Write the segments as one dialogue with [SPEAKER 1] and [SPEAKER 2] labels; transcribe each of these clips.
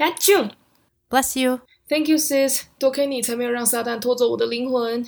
[SPEAKER 1] At you,
[SPEAKER 2] bless you,
[SPEAKER 1] thank you, sis。多亏你，才没有让撒旦拖走我的灵魂。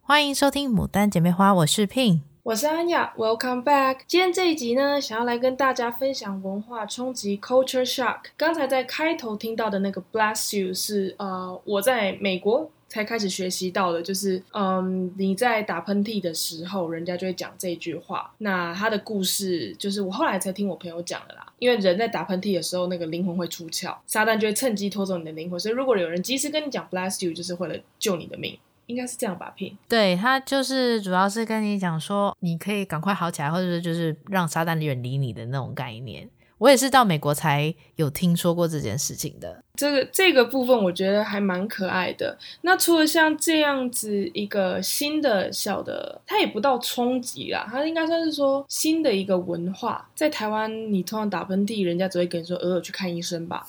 [SPEAKER 2] 欢迎收听《牡丹姐妹花》，我是 Pin，
[SPEAKER 1] 我是安雅。Welcome back。今天这一集呢，想要来跟大家分享文化冲击 （culture shock）。刚才在开头听到的那个 “bless you” 是呃，我在美国。才开始学习到的，就是嗯，你在打喷嚏的时候，人家就会讲这句话。那他的故事就是我后来才听我朋友讲的啦。因为人在打喷嚏的时候，那个灵魂会出窍，撒旦就会趁机拖走你的灵魂。所以如果有人及时跟你讲 “bless you”，就是为了救你的命，应该是这样吧 p。
[SPEAKER 2] 对，他就是主要是跟你讲说，你可以赶快好起来，或者是就是让撒旦远离你的那种概念。我也是到美国才有听说过这件事情的。
[SPEAKER 1] 这个这个部分我觉得还蛮可爱的。那除了像这样子一个新的小的，它也不到冲击啦，它应该算是说新的一个文化。在台湾，你通常打喷嚏，人家只会跟你说“偶尔去看医生吧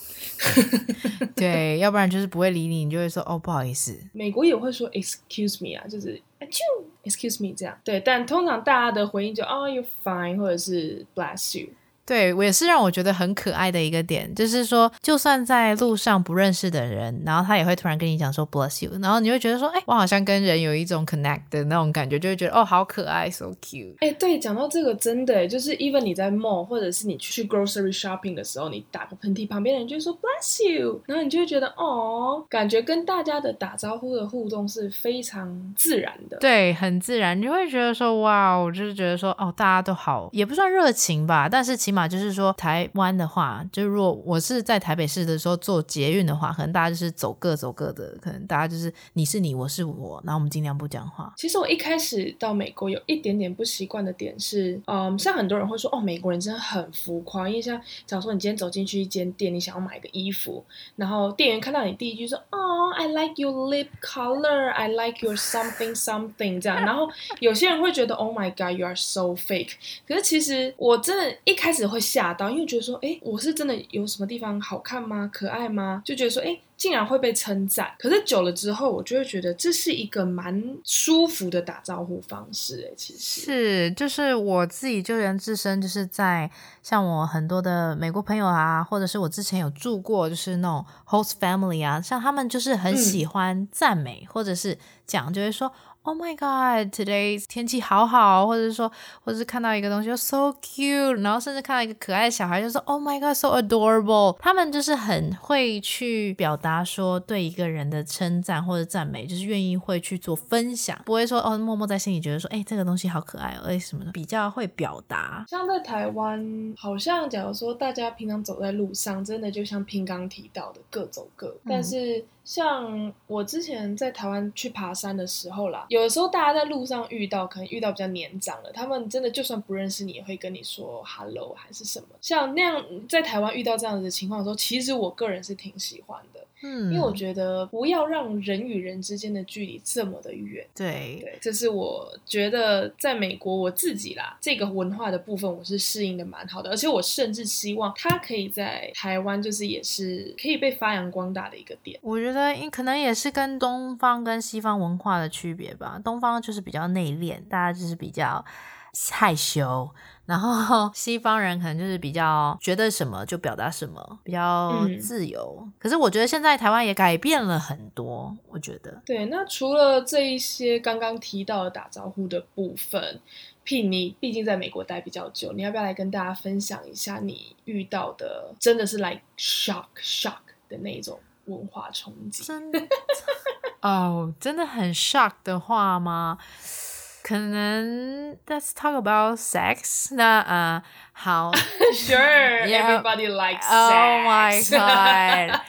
[SPEAKER 1] ”。
[SPEAKER 2] 对，要不然就是不会理你，你就会说“哦，不好意思”。
[SPEAKER 1] 美国也会说 “excuse me” 啊，就是就 “excuse me” 这样。对，但通常大家的回应就 “oh you're fine” 或者是 “bless you”。
[SPEAKER 2] 对，我也是让我觉得很可爱的一个点，就是说，就算在路上不认识的人，然后他也会突然跟你讲说 “bless you”，然后你会觉得说，哎，我好像跟人有一种 connect 的那种感觉，就会觉得哦，好可爱，so cute。
[SPEAKER 1] 哎，对，讲到这个，真的，就是 even 你在 mall 或者是你去 grocery shopping 的时候，你打个喷嚏，旁边的人就会说 “bless you”，然后你就会觉得哦，感觉跟大家的打招呼的互动是非常自然的，
[SPEAKER 2] 对，很自然，你会觉得说，哇，我就是觉得说，哦，大家都好，也不算热情吧，但是起码就是说，台湾的话，就如果我是在台北市的时候坐捷运的话，可能大家就是走各走各的，可能大家就是你是你，我是我，然后我们尽量不讲话。
[SPEAKER 1] 其实我一开始到美国有一点点不习惯的点是，嗯，像很多人会说，哦，美国人真的很浮夸，因为像假如说你今天走进去一间店，你想要买个衣服，然后店员看到你第一句说，哦，I like your lip color，I like your something something 这样，然后有些人会觉得，Oh my God，you are so fake。可是其实我真的一开始会吓。吓到，因为觉得说，哎，我是真的有什么地方好看吗？可爱吗？就觉得说，哎，竟然会被称赞。可是久了之后，我就会觉得这是一个蛮舒服的打招呼方式。哎，其实
[SPEAKER 2] 是，就是我自己就连自身就是在像我很多的美国朋友啊，或者是我之前有住过，就是那种 host family 啊，像他们就是很喜欢赞美，嗯、或者是讲，就会说。Oh my God! Today 天气好好，或者是说，或者是看到一个东西就 so cute，然后甚至看到一个可爱的小孩就说 Oh my God! So adorable！他们就是很会去表达说对一个人的称赞或者赞美，就是愿意会去做分享，不会说哦默默在心里觉得说哎这个东西好可爱哦，哎什么的，比较会表达。
[SPEAKER 1] 像在台湾，好像假如说大家平常走在路上，真的就像 Pin 刚提到的各走各，嗯、但是。像我之前在台湾去爬山的时候啦，有的时候大家在路上遇到，可能遇到比较年长的，他们真的就算不认识你，也会跟你说 “hello” 还是什么。像那样在台湾遇到这样子的情况的时候，其实我个人是挺喜欢的。嗯，因为我觉得不要让人与人之间的距离这么的远。
[SPEAKER 2] 对
[SPEAKER 1] 对，这是我觉得在美国我自己啦，这个文化的部分我是适应的蛮好的，而且我甚至希望它可以在台湾就是也是可以被发扬光大的一个点。
[SPEAKER 2] 我觉得可能也是跟东方跟西方文化的区别吧，东方就是比较内敛，大家就是比较害羞。然后 西方人可能就是比较觉得什么就表达什么，比较自由。嗯。可是我觉得现在台湾也改变了很多，我觉得。
[SPEAKER 1] 对，那除了这一些刚刚提到的打招呼的部分，Pin，你毕竟在美国待比较久，你要不要来跟大家分享一下你遇到的真的是 like shock shock 的那种文化冲击？
[SPEAKER 2] 真的哦，oh, 真的很 shock 的话吗？可能 Let's talk about sex 那啊、uh, 好
[SPEAKER 1] Sure yeah. Everybody likes sex
[SPEAKER 2] Oh my god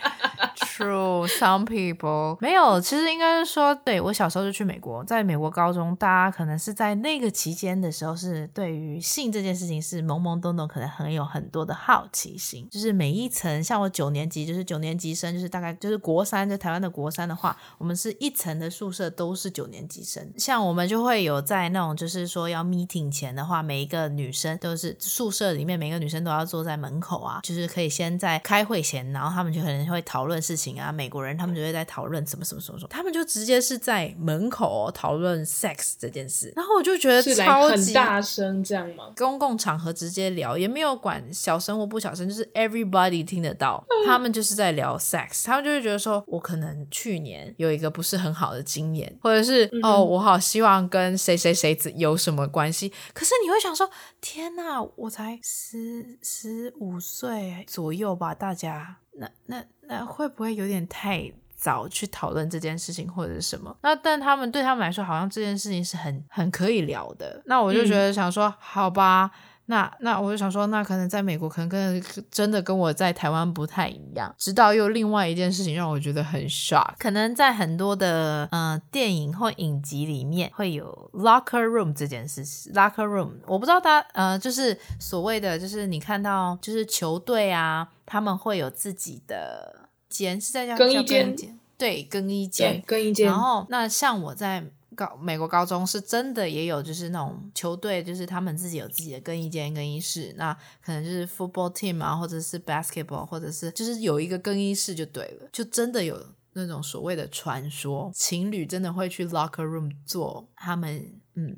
[SPEAKER 2] True Some people 没有其实应该是说对我小时候就去美国在美国高中大家可能是在那个期间的时候是对于性这件事情是懵懵懂懂可能很有很多的好奇心就是每一层像我九年级就是九年级生就是大概就是国三在台湾的国三的话我们是一层的宿舍都是九年级生像我们就会有在那种就是说要 meeting 前的话，每一个女生都是宿舍里面每个女生都要坐在门口啊，就是可以先在开会前，然后他们就可能会讨论事情。情啊，美国人他们就会在讨论什么什么什么什么，他们就直接是在门口讨论 sex 这件事，然后我就觉得超
[SPEAKER 1] 级大声这样吗？
[SPEAKER 2] 公共场合直接聊，也没有管小声或不小声，就是 everybody 听得到，他们就是在聊 sex，他们就会觉得说，我可能去年有一个不是很好的经验，或者是、嗯、哦，我好希望跟谁谁谁有什么关系，可是你会想说，天哪，我才十十五岁左右吧，大家。那那那会不会有点太早去讨论这件事情或者是什么？那但他们对他们来说，好像这件事情是很很可以聊的。那我就觉得想说，嗯、好吧。那那我就想说，那可能在美国，可能跟真的跟我在台湾不太一样。直到又另外一件事情让我觉得很 shock，可能在很多的呃电影或影集里面会有 locker room 这件事情。locker room 我不知道他呃就是所谓的就是你看到就是球队啊，他们会有自己的间是在叫
[SPEAKER 1] 更衣间，
[SPEAKER 2] 对，更衣间，
[SPEAKER 1] 更衣间。
[SPEAKER 2] 然后那像我在。高美国高中是真的也有，就是那种球队，就是他们自己有自己的更衣间、更衣室。那可能就是 football team 啊，或者是 basketball，或者是就是有一个更衣室就对了。就真的有那种所谓的传说，情侣真的会去 locker room 做他们嗯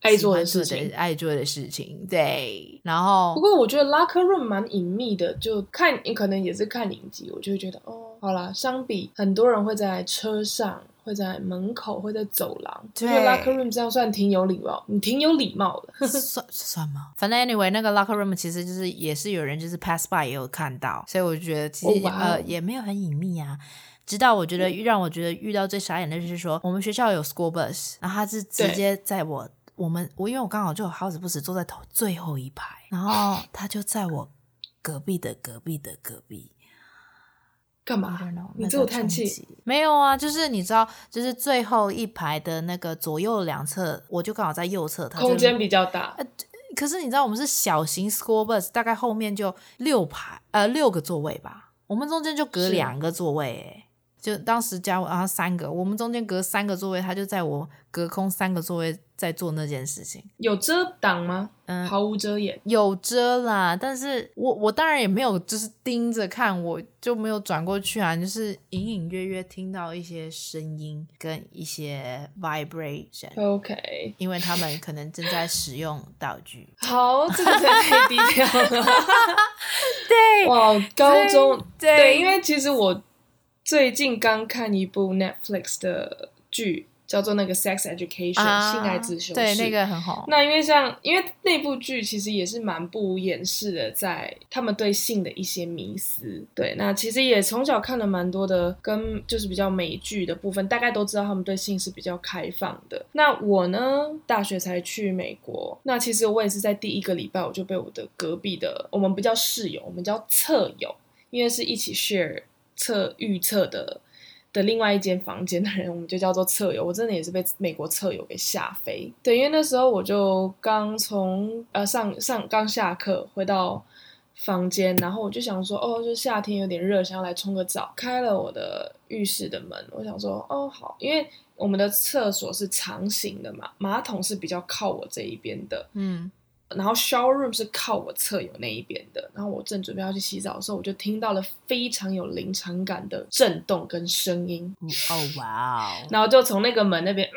[SPEAKER 1] 爱做的事情，
[SPEAKER 2] 爱做的事情。对，然后
[SPEAKER 1] 不过我觉得 locker room 蛮隐秘的，就看你可能也是看影集，我就会觉得哦，好啦，相比很多人会在车上。会在门口，会在走廊。对，locker room 这样算挺有礼貌，你挺有礼貌的。
[SPEAKER 2] 算算吗？反正 anyway，那个 locker room 其实就是也是有人就是 pass by 也有看到，所以我觉得其实、oh, wow. 呃也没有很隐秘啊。直到我觉得让我觉得遇到最傻眼的就是说，我们学校有 school bus，然后他是直接在我我们我因为我刚好就好死不死坐在头最后一排，然后他就在我隔壁的隔壁的隔壁。
[SPEAKER 1] 干嘛？你自我叹气？
[SPEAKER 2] 没有啊，就是你知道，就是最后一排的那个左右两侧，我就刚好在右侧，它
[SPEAKER 1] 空间比较大。
[SPEAKER 2] 呃，可是你知道，我们是小型 school bus，大概后面就六排，呃，六个座位吧，我们中间就隔两个座位，诶，就当时加我然后三个，我们中间隔三个座位，他就在我隔空三个座位。在做那件事情，
[SPEAKER 1] 有遮挡吗？嗯，毫无遮掩，
[SPEAKER 2] 有遮啦。但是我我当然也没有，就是盯着看，我就没有转过去啊，就是隐隐约约听到一些声音跟一些 vibration。
[SPEAKER 1] OK，
[SPEAKER 2] 因为他们可能正在使用道具。
[SPEAKER 1] 好，这个太低调了。
[SPEAKER 2] 对，
[SPEAKER 1] 哇，高中对，对，因为其实我最近刚看一部 Netflix 的剧。叫做那个 Sex Education，啊、性爱自修室，
[SPEAKER 2] 对，那个很好。
[SPEAKER 1] 那因为像，因为那部剧其实也是蛮不掩饰的，在他们对性的一些迷思。对，那其实也从小看了蛮多的，跟就是比较美剧的部分，大概都知道他们对性是比较开放的。那我呢，大学才去美国，那其实我也是在第一个礼拜我就被我的隔壁的，我们不叫室友，我们叫侧友，因为是一起 share 测预测的。的另外一间房间的人，我们就叫做测友。我真的也是被美国测友给吓飞。对，因为那时候我就刚从呃上上刚下课回到房间，然后我就想说，哦，就是夏天有点热，想要来冲个澡。开了我的浴室的门，我想说，哦好，因为我们的厕所是长形的嘛，马桶是比较靠我这一边的，嗯。然后 shower room 是靠我侧有那一边的，然后我正准备要去洗澡的时候，我就听到了非常有临场感的震动跟声音。
[SPEAKER 2] 哦哇哦！
[SPEAKER 1] 然后就从那个门那边，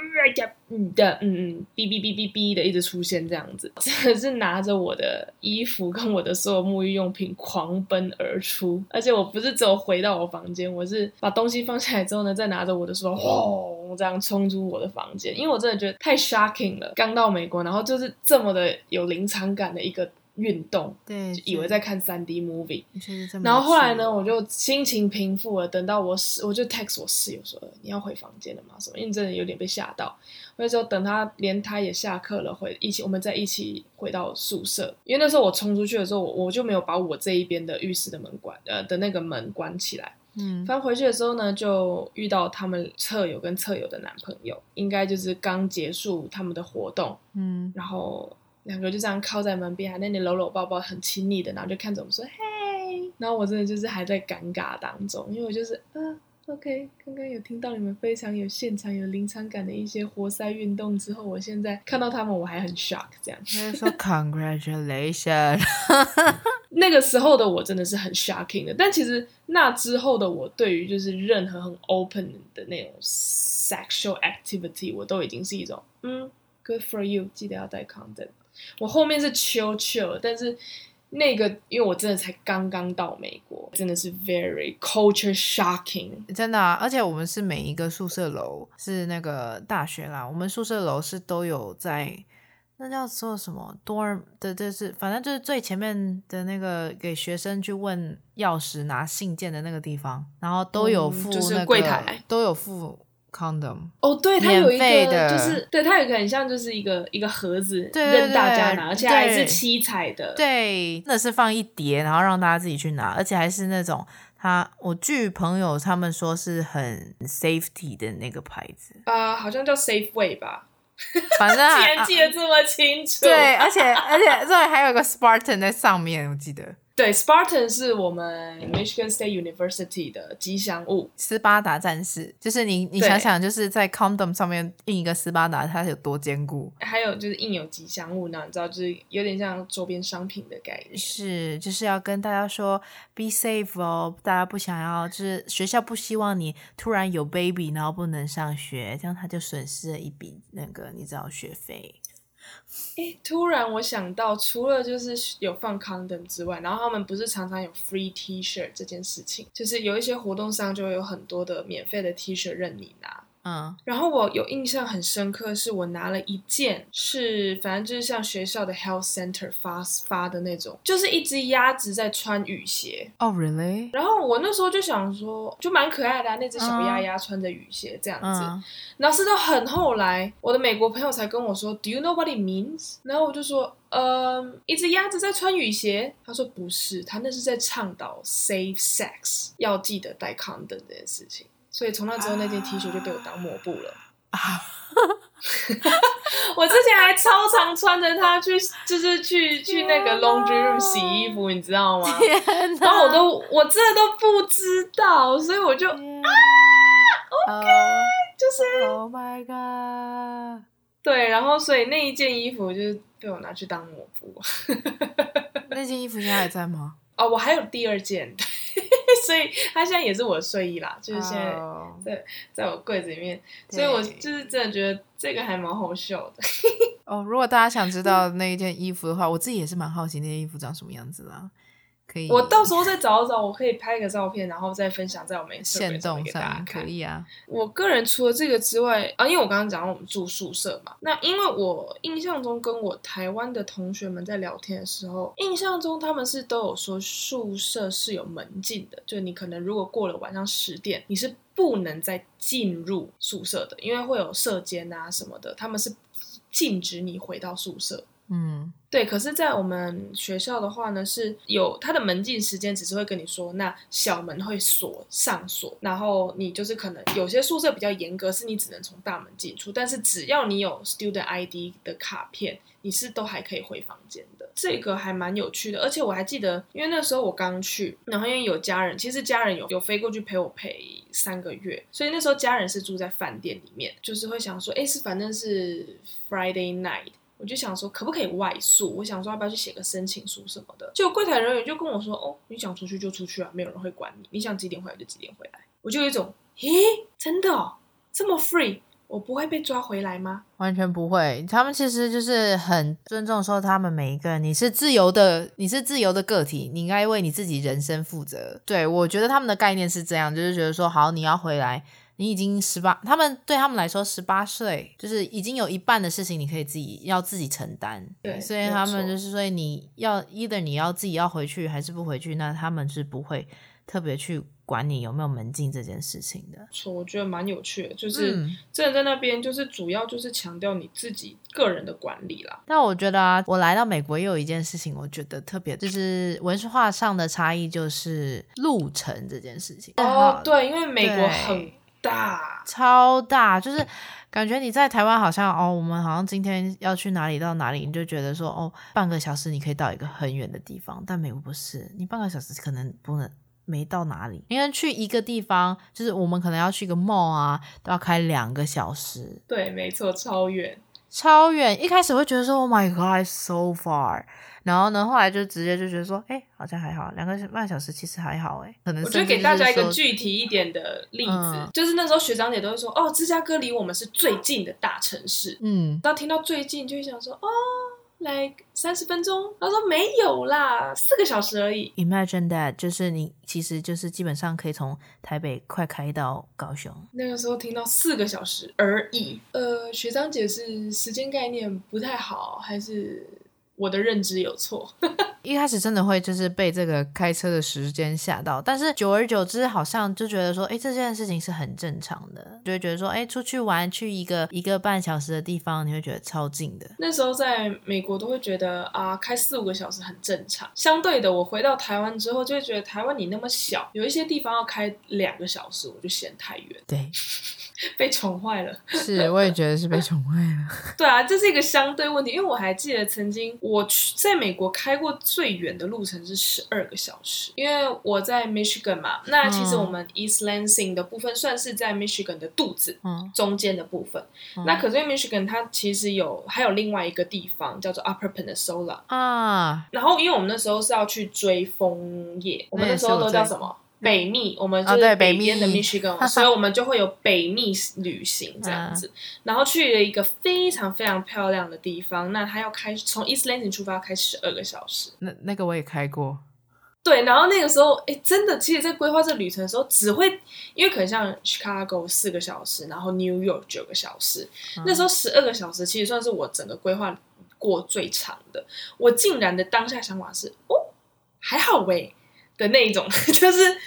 [SPEAKER 1] 嗯的嗯嗯，哔哔哔哔哔的一直出现这样子，真的是拿着我的衣服跟我的所有沐浴用品狂奔而出，而且我不是只有回到我房间，我是把东西放下来之后呢，再拿着我的书轰这样冲出我的房间，因为我真的觉得太 shocking 了，刚到美国，然后就是这么的有临。场感的一个运动，
[SPEAKER 2] 对，
[SPEAKER 1] 以为在看三 D movie，然后后来呢，我就心情平复了。等到我室，我就 text 我室友说：“你要回房间了吗？”什么？因为真的有点被吓到。那时候等他，连他也下课了，回一起，我们再一起回到宿舍。因为那时候我冲出去的时候，我我就没有把我这一边的浴室的门关，呃的那个门关起来。嗯，反正回去的时候呢，就遇到他们侧友跟侧友的男朋友，应该就是刚结束他们的活动。嗯，然后。两个就这样靠在门边，还在那里搂搂抱抱，很亲密的，然后就看着我们说：“嘿。”然后我真的就是还在尴尬当中，因为我就是啊，OK，刚刚有听到你们非常有现场、有临场感的一些活塞运动之后，我现在看到他们我还很 shock，这样。
[SPEAKER 2] 他说：“Congratulations。”
[SPEAKER 1] 那个时候的我真的是很 shocking 的。但其实那之后的我，对于就是任何很 open 的那种 sexual activity，我都已经是一种嗯，good for you，记得要带 condom。我后面是 chill chill，但是。那个，因为我真的才刚刚到美国，真的是 very culture shocking，
[SPEAKER 2] 真的啊！而且我们是每一个宿舍楼是那个大学啦，我们宿舍楼是都有在那叫做什么 dorm 的，就是反正就是最前面的那个给学生去问钥匙拿信件的那个地方，然后都有附那个、嗯就是、柜台都有附。condom
[SPEAKER 1] 哦，对，它有一个，就是对，它有一个很像，就是一个一个盒子，任大家拿，而且还是七彩的，
[SPEAKER 2] 对，那是放一叠，然后让大家自己去拿，而且还是那种，他我据朋友他们说是很 safety 的那个牌子，
[SPEAKER 1] 啊、呃，好像叫 Safeway 吧，
[SPEAKER 2] 反正
[SPEAKER 1] 竟然记得这么清楚，
[SPEAKER 2] 对，而且 而且这里还有一个 Spartan 在上面，我记得。
[SPEAKER 1] 对，Spartan 是我们 Michigan State University 的吉祥物，
[SPEAKER 2] 斯巴达战士。就是你，你想想，就是在 condom 上面印一个斯巴达，它有多坚固？
[SPEAKER 1] 还有就是印有吉祥物呢，你知道，就是有点像周边商品的概念。
[SPEAKER 2] 是，就是要跟大家说，be safe 哦，大家不想要，就是学校不希望你突然有 baby，然后不能上学，这样他就损失了一笔那个你知道学费。
[SPEAKER 1] 诶，突然我想到，除了就是有放 condom 之外，然后他们不是常常有 free T-shirt 这件事情，就是有一些活动上就会有很多的免费的 T-shirt 任你拿。嗯，然后我有印象很深刻，是我拿了一件，是反正就是像学校的 health center 发发的那种，就是一只鸭子在穿雨鞋。
[SPEAKER 2] 哦，really？
[SPEAKER 1] 然后我那时候就想说，就蛮可爱的啊，那只小鸭鸭穿着雨鞋这样子。嗯，然后是到很后来，我的美国朋友才跟我说，Do you know what it means？然后我就说，嗯，一只鸭子在穿雨鞋。他说不是，他那是在倡导 safe sex，要记得带 condom 这件事情。所以从那之后，那件 T 恤就被我当抹布了。啊、我之前还超常穿着它去，就是去去那个 laundry room 洗衣服，你知道吗？然后我都我真的都不知道，所以我就啊，OK，、oh, 就是
[SPEAKER 2] ，Oh my god，
[SPEAKER 1] 对，然后所以那一件衣服就是被我拿去当抹布。
[SPEAKER 2] 那件衣服现在还在吗？
[SPEAKER 1] 哦，我还有第二件。所以它现在也是我的睡衣啦，就是现在在、oh. 在我柜子里面，所以我就是真的觉得这个还蛮好笑的。
[SPEAKER 2] 哦，如果大家想知道那一件衣服的话，我自己也是蛮好奇那件衣服长什么样子啦。可以，
[SPEAKER 1] 我到时候再找找，我可以拍个照片，然后再分享在我们限动上，
[SPEAKER 2] 可以啊。
[SPEAKER 1] 我个人除了这个之外啊，因为我刚刚讲到我们住宿舍嘛，那因为我印象中跟我台湾的同学们在聊天的时候，印象中他们是都有说宿舍是有门禁的，就你可能如果过了晚上十点，你是不能再进入宿舍的，因为会有舍监啊什么的，他们是禁止你回到宿舍。嗯，对。可是，在我们学校的话呢，是有它的门禁时间，只是会跟你说，那小门会锁上锁，然后你就是可能有些宿舍比较严格，是你只能从大门进出，但是只要你有 student ID 的卡片，你是都还可以回房间的。这个还蛮有趣的，而且我还记得，因为那时候我刚去，然后因为有家人，其实家人有有飞过去陪我陪三个月，所以那时候家人是住在饭店里面，就是会想说，哎，是反正是 Friday night。我就想说，可不可以外宿？我想说，要不要去写个申请书什么的？结果柜台人员就跟我说：“哦，你想出去就出去啊，没有人会管你。你想几点回来就几点回来。”我就有一种，咦，真的哦，这么 free，我不会被抓回来吗？
[SPEAKER 2] 完全不会。他们其实就是很尊重说，他们每一个人，你是自由的，你是自由的个体，你应该为你自己人生负责。对，我觉得他们的概念是这样，就是觉得说，好，你要回来。你已经十八，他们对他们来说，十八岁就是已经有一半的事情你可以自己要自己承担。对，所以他们就是所以，你要 either 你要自己要回去还是不回去，那他们是不会特别去管你有没有门禁这件事情的。
[SPEAKER 1] 错，我觉得蛮有趣的，就是真的在那边就是主要就是强调你自己个人的管理啦。
[SPEAKER 2] 但我觉得啊，我来到美国也有一件事情，我觉得特别就是文化上的差异，就是路程这件事情。
[SPEAKER 1] 哦，对，因为美国很。大
[SPEAKER 2] 超大，就是感觉你在台湾好像哦，我们好像今天要去哪里到哪里，你就觉得说哦，半个小时你可以到一个很远的地方，但美国不是，你半个小时可能不能没到哪里，因为去一个地方，就是我们可能要去一个 mall 啊，都要开两个小时。
[SPEAKER 1] 对，没错，超远。
[SPEAKER 2] 超远。一开始会觉得说，Oh my God，so far。然后呢，后来就直接就觉得说，哎，好像还好，两个半小时其实还好，哎，可能。
[SPEAKER 1] 我觉得给大家一个具体一点的例子，嗯、就是那时候学长姐都会说，哦，芝加哥离我们是最近的大城市，嗯，当听到最近就会想说，哦，来三十分钟，他说没有啦，四个小时而已。
[SPEAKER 2] Imagine that，就是你其实就是基本上可以从台北快开到高雄。
[SPEAKER 1] 那个时候听到四个小时而已，呃，学长姐是时间概念不太好，还是？我的认知有错，
[SPEAKER 2] 一开始真的会就是被这个开车的时间吓到，但是久而久之，好像就觉得说，哎，这件事情是很正常的，就会觉得说，哎，出去玩去一个一个半小时的地方，你会觉得超近的。
[SPEAKER 1] 那时候在美国都会觉得啊，开四五个小时很正常。相对的，我回到台湾之后，就会觉得台湾你那么小，有一些地方要开两个小时，我就嫌太远。
[SPEAKER 2] 对。
[SPEAKER 1] 被宠坏了，
[SPEAKER 2] 是，我也觉得是被宠坏了。
[SPEAKER 1] 对啊，这是一个相对问题，因为我还记得曾经我去在美国开过最远的路程是十二个小时，因为我在 Michigan 嘛。那其实我们 East Lansing 的部分算是在 Michigan 的肚子，嗯，中间的部分。嗯、那可是因为 Michigan 它其实有还有另外一个地方叫做 Upper Peninsula 啊。然后因为我们那时候是要去追枫叶，我们那时候都叫什么？北密，我们就是北边的 Michigan，、哦、所以我们就会有北密旅行这样子，然后去了一个非常非常漂亮的地方。那它要开从 East Lansing 出发，要开十二个小时。
[SPEAKER 2] 那那个我也开过。
[SPEAKER 1] 对，然后那个时候，哎，真的，其实，在规划这旅程的时候，只会因为可能像 Chicago 四个小时，然后 New York 九个小时，嗯、那时候十二个小时其实算是我整个规划过最长的。我竟然的当下想法是，哦，还好喂。的那一种，就是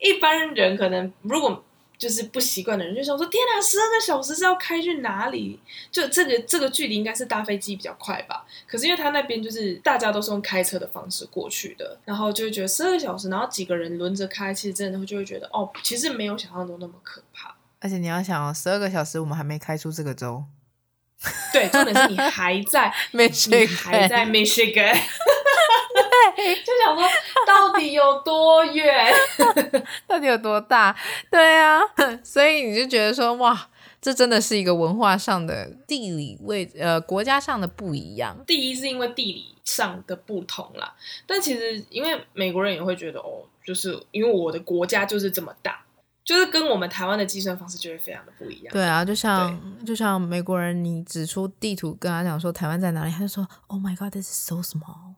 [SPEAKER 1] 一般人可能如果就是不习惯的人，就想说：天哪，十二个小时是要开去哪里？就这个这个距离应该是搭飞机比较快吧？可是因为他那边就是大家都是用开车的方式过去的，然后就会觉得十二个小时，然后几个人轮着开，其实真的会就会觉得哦，其实没有想象中那么可怕。
[SPEAKER 2] 而且你要想哦，十二个小时我们还没开出这个州，
[SPEAKER 1] 对，重点是你还在 Michigan，你还在 Michigan。对，就想说到底有多远，
[SPEAKER 2] 到底有多大？对啊，所以你就觉得说哇，这真的是一个文化上的地理位呃国家上的不一样。
[SPEAKER 1] 第一是因为地理上的不同啦，但其实因为美国人也会觉得哦，就是因为我的国家就是这么大。就是跟我们台湾的计算方式就会非常的不一样。
[SPEAKER 2] 对啊，就像就像美国人，你指出地图跟他讲说台湾在哪里，他就说 Oh my God, this is so small。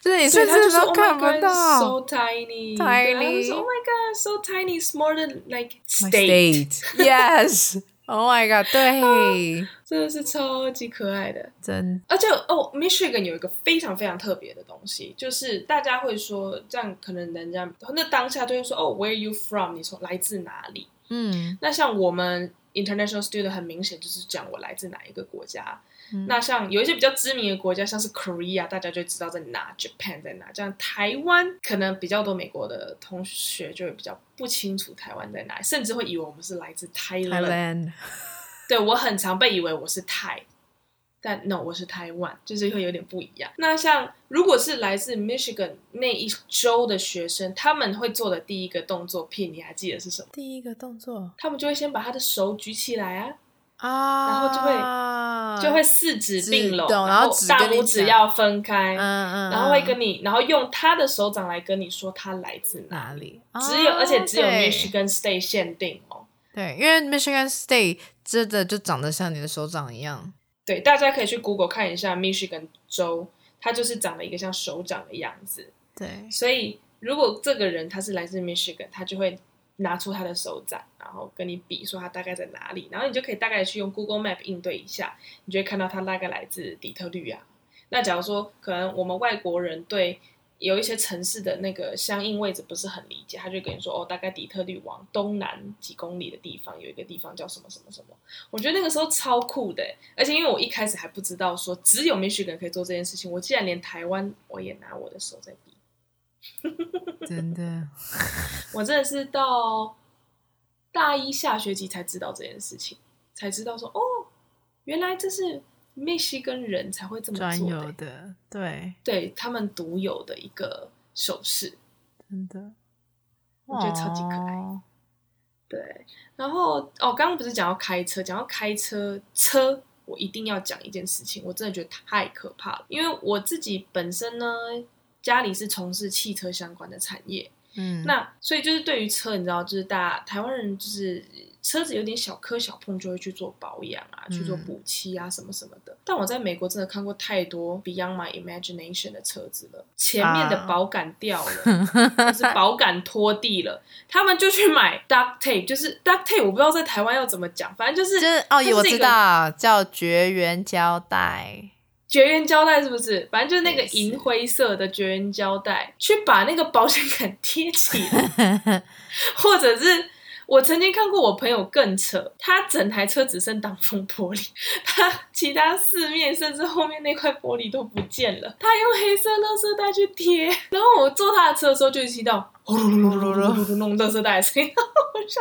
[SPEAKER 2] 就是你甚至都看不到。
[SPEAKER 1] So tiny, tiny. Oh my God, so tiny, smaller than like state.
[SPEAKER 2] Yes. Oh my god！对，
[SPEAKER 1] 真的是超级可爱的，
[SPEAKER 2] 真。
[SPEAKER 1] 而且哦，Michigan 有一个非常非常特别的东西，就是大家会说这样，可能人家那当下就会说哦，Where are you from？你从来自哪里？嗯，那像我们 International Student 很明显就是讲我来自哪一个国家。嗯、那像有一些比较知名的国家，像是 Korea，大家就知道在哪；Japan 在哪。这样台湾可能比较多美国的同学就会比较不清楚台湾在哪，甚至会以为我们是来自 Thailand。Thailand 对，我很常被以为我是泰，但 no，我是台湾，就是会有点不一样。那像如果是来自 Michigan 那一周的学生，他们会做的第一个动作片，你还记得是什么？
[SPEAKER 2] 第一个动作，
[SPEAKER 1] 他们就会先把他的手举起来啊。
[SPEAKER 2] 啊，
[SPEAKER 1] 然后就会就会四指并拢，然后大拇指要分开，嗯嗯，然后会跟你，然后用他的手掌来跟你说他来自哪里，只有而且只有 Michigan State 限定哦，
[SPEAKER 2] 对，因为 Michigan State 真的就长得像你的手掌一样，
[SPEAKER 1] 对，大家可以去 Google 看一下 Michigan 州，它就是长了一个像手掌的样子，
[SPEAKER 2] 对，
[SPEAKER 1] 所以如果这个人他是来自 Michigan，他就会。拿出他的手掌，然后跟你比，说他大概在哪里，然后你就可以大概去用 Google Map 应对一下，你就会看到他大概来自底特律啊。那假如说可能我们外国人对有一些城市的那个相应位置不是很理解，他就跟你说哦，大概底特律往东南几公里的地方有一个地方叫什么什么什么。我觉得那个时候超酷的，而且因为我一开始还不知道说只有 Michigan 可以做这件事情，我既然连台湾我也拿我的手在比。
[SPEAKER 2] 真的，
[SPEAKER 1] 我真的是到大一下学期才知道这件事情，才知道说哦，原来这是密西根人才会这么做的，专有
[SPEAKER 2] 的，对，
[SPEAKER 1] 对他们独有的一个手势，
[SPEAKER 2] 真的，
[SPEAKER 1] 我觉得超级可爱。对，然后哦，刚刚不是讲要开车，讲要开车车我一定要讲一件事情，我真的觉得太可怕了。因为我自己本身呢，家里是从事汽车相关的产业，
[SPEAKER 2] 嗯，
[SPEAKER 1] 那所以就是对于车，你知道，就是大家台湾人就是。车子有点小磕小碰，就会去做保养啊，嗯、去做补漆啊，什么什么的。但我在美国真的看过太多 Beyond My Imagination 的车子了，前面的保杆掉了，啊、就是保杆拖地了，他们就去买 Duct Tape，就是 Duct Tape，我不知道在台湾要怎么讲，反正就是
[SPEAKER 2] 就是哦，我知道叫绝缘胶带，
[SPEAKER 1] 绝缘胶带是不是？反正就是那个银灰色的绝缘胶带，去把那个保险杆贴起来，或者是。我曾经看过我朋友更扯，他整台车只剩挡风玻璃，他其他四面甚至后面那块玻璃都不见了，他用黑色垃圾袋去贴，然后我坐他的车的时候就听到。呼噜噜噜噜噜噜弄垃圾袋声音，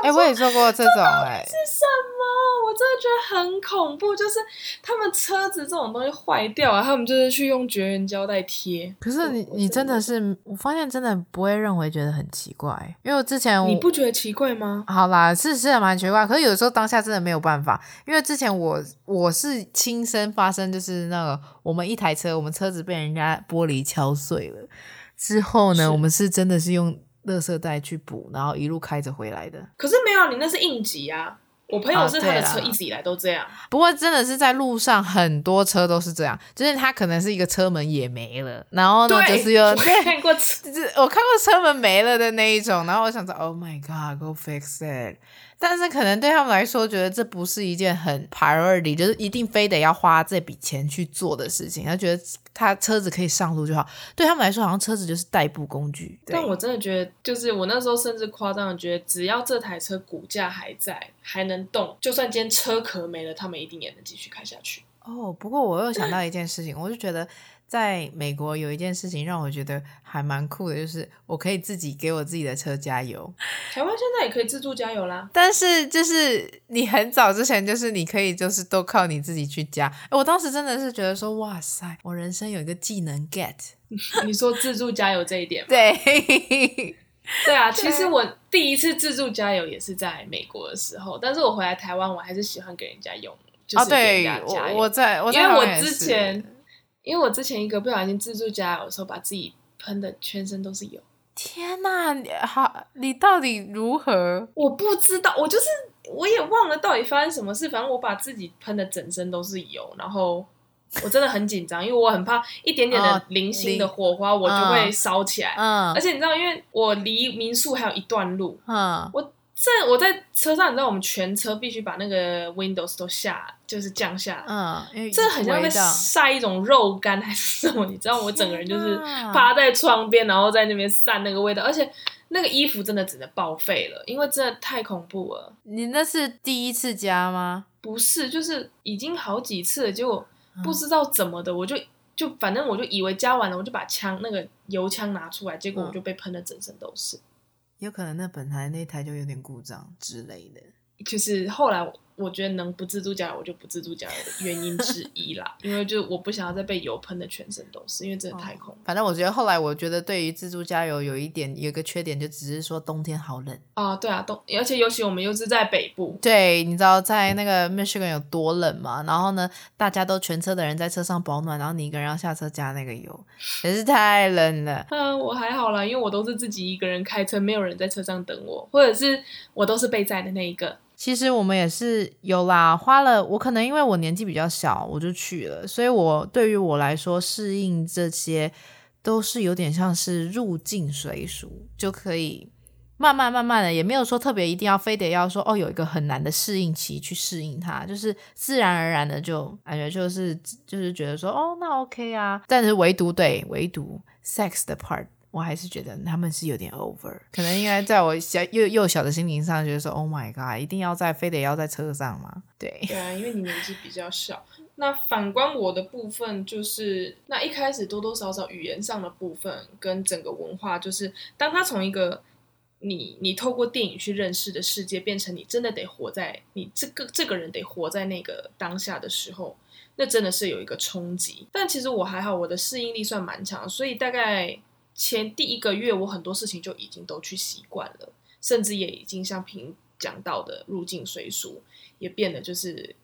[SPEAKER 2] 哎，我也做过这种哎，
[SPEAKER 1] 是什么？我真的觉得很恐怖，就是他们车子这种东西坏掉啊，他们就是去用绝缘胶带贴。
[SPEAKER 2] 可是你你真的是，我发现真的不会认为觉得很奇怪，因为我之前我
[SPEAKER 1] 你不觉得奇怪吗？
[SPEAKER 2] 好啦，是是蛮奇怪，可是有时候当下真的没有办法，因为之前我我是亲身发生，就是那个我们一台车，我们车子被人家玻璃敲碎了之后呢，我们是真的是用。垃圾袋去补，然后一路开着回来的。
[SPEAKER 1] 可是没有，你那是应急啊！我朋友是他的车一直以来都这样。啊、
[SPEAKER 2] 不过真的是在路上，很多车都是这样，就是他可能是一个车门也没了，然后呢就是又
[SPEAKER 1] 我看过车，
[SPEAKER 2] 我看过车门没了的那一种，然后我想说，Oh my God，go fix it。但是可能对他们来说，觉得这不是一件很 priority，就是一定非得要花这笔钱去做的事情。他觉得他车子可以上路就好，对他们来说，好像车子就是代步工具。
[SPEAKER 1] 但我真的觉得，就是我那时候甚至夸张的觉得，只要这台车骨架还在，还能动，就算今天车壳没了，他们一定也能继续开下去。
[SPEAKER 2] 哦，不过我又想到一件事情，我就觉得。在美国有一件事情让我觉得还蛮酷的，就是我可以自己给我自己的车加油。
[SPEAKER 1] 台湾现在也可以自助加油啦，
[SPEAKER 2] 但是就是你很早之前就是你可以就是都靠你自己去加。我当时真的是觉得说，哇塞，我人生有一个技能 get。
[SPEAKER 1] 你说自助加油这一点吗？
[SPEAKER 2] 对，
[SPEAKER 1] 对啊，其实我第一次自助加油也是在美国的时候，但是我回来台湾我还是喜欢给人家用，就是给人家加油。
[SPEAKER 2] 我在，我在
[SPEAKER 1] 因为我之前。因为我之前一个不小心自助加油的时候，把自己喷的全身都是油。
[SPEAKER 2] 天哪，你好，你到底如何？
[SPEAKER 1] 我不知道，我就是我也忘了到底发生什么事。反正我把自己喷的整身都是油，然后我真的很紧张，因为我很怕一点点的零星的火花，我就会烧起来。嗯，而且你知道，因为我离民宿还有一段路。嗯，我。这我在车上，你知道我们全车必须把那个 Windows 都下，就是降下来。嗯，因为这很像在晒一种肉干还是什么？你知道我整个人就是趴在窗边，然后在那边散那个味道，而且那个衣服真的只能报废了，因为真的太恐怖了。
[SPEAKER 2] 你那是第一次加吗？
[SPEAKER 1] 不是，就是已经好几次了，结果不知道怎么的，嗯、我就就反正我就以为加完了，我就把枪那个油枪拿出来，结果我就被喷的整身都是。
[SPEAKER 2] 有可能那本台那台就有点故障之类的，
[SPEAKER 1] 就是后来。我觉得能不自助加油，我就不自助加油的原因之一啦，因为就我不想要再被油喷的全身都是，因为真的太恐怖。
[SPEAKER 2] 反正我觉得后来，我觉得对于自助加油有一点有一个缺点，就只是说冬天好冷
[SPEAKER 1] 啊。对啊，冬，而且尤其我们又是在北部，
[SPEAKER 2] 对，你知道在那个 Michigan 有多冷吗？然后呢，大家都全车的人在车上保暖，然后你一个人要下车加那个油，真是太冷了。
[SPEAKER 1] 嗯，我还好啦，因为我都是自己一个人开车，没有人在车上等我，或者是我都是被载的那一个。
[SPEAKER 2] 其实我们也是有啦，花了我可能因为我年纪比较小，我就去了，所以我对于我来说适应这些都是有点像是入境随俗，就可以慢慢慢慢的，也没有说特别一定要非得要说哦，有一个很难的适应期去适应它，就是自然而然的就感觉就是就是觉得说哦，那 OK 啊，但是唯独对唯独 sex 的 part。我还是觉得他们是有点 over，可能应该在我小幼幼小的心灵上，觉得说 Oh my God，一定要在非得要在车上吗？对
[SPEAKER 1] 对啊，因为你年纪比较小。那反观我的部分，就是那一开始多多少少语言上的部分跟整个文化，就是当他从一个你你透过电影去认识的世界，变成你真的得活在你这个这个人得活在那个当下的时候，那真的是有一个冲击。但其实我还好，我的适应力算蛮强，所以大概。前第一个月，我很多事情就已经都去习惯了，甚至也已经像平讲到的入境随俗，也变得就是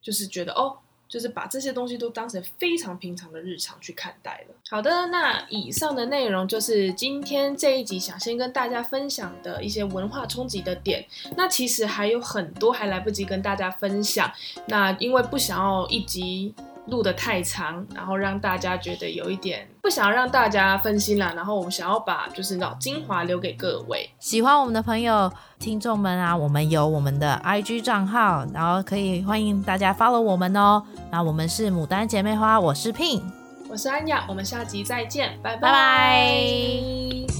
[SPEAKER 1] 就是觉得哦，就是把这些东西都当成非常平常的日常去看待了。好的，那以上的内容就是今天这一集想先跟大家分享的一些文化冲击的点。那其实还有很多还来不及跟大家分享，那因为不想要一集。录得太长，然后让大家觉得有一点不想要让大家分心了，然后我们想要把就是那种精华留给各位
[SPEAKER 2] 喜欢我们的朋友、听众们啊，我们有我们的 IG 账号，然后可以欢迎大家 follow 我们哦。那我们是牡丹姐妹花，我是 Pin，
[SPEAKER 1] 我是安雅，我们下集再见，拜拜。
[SPEAKER 2] 拜拜。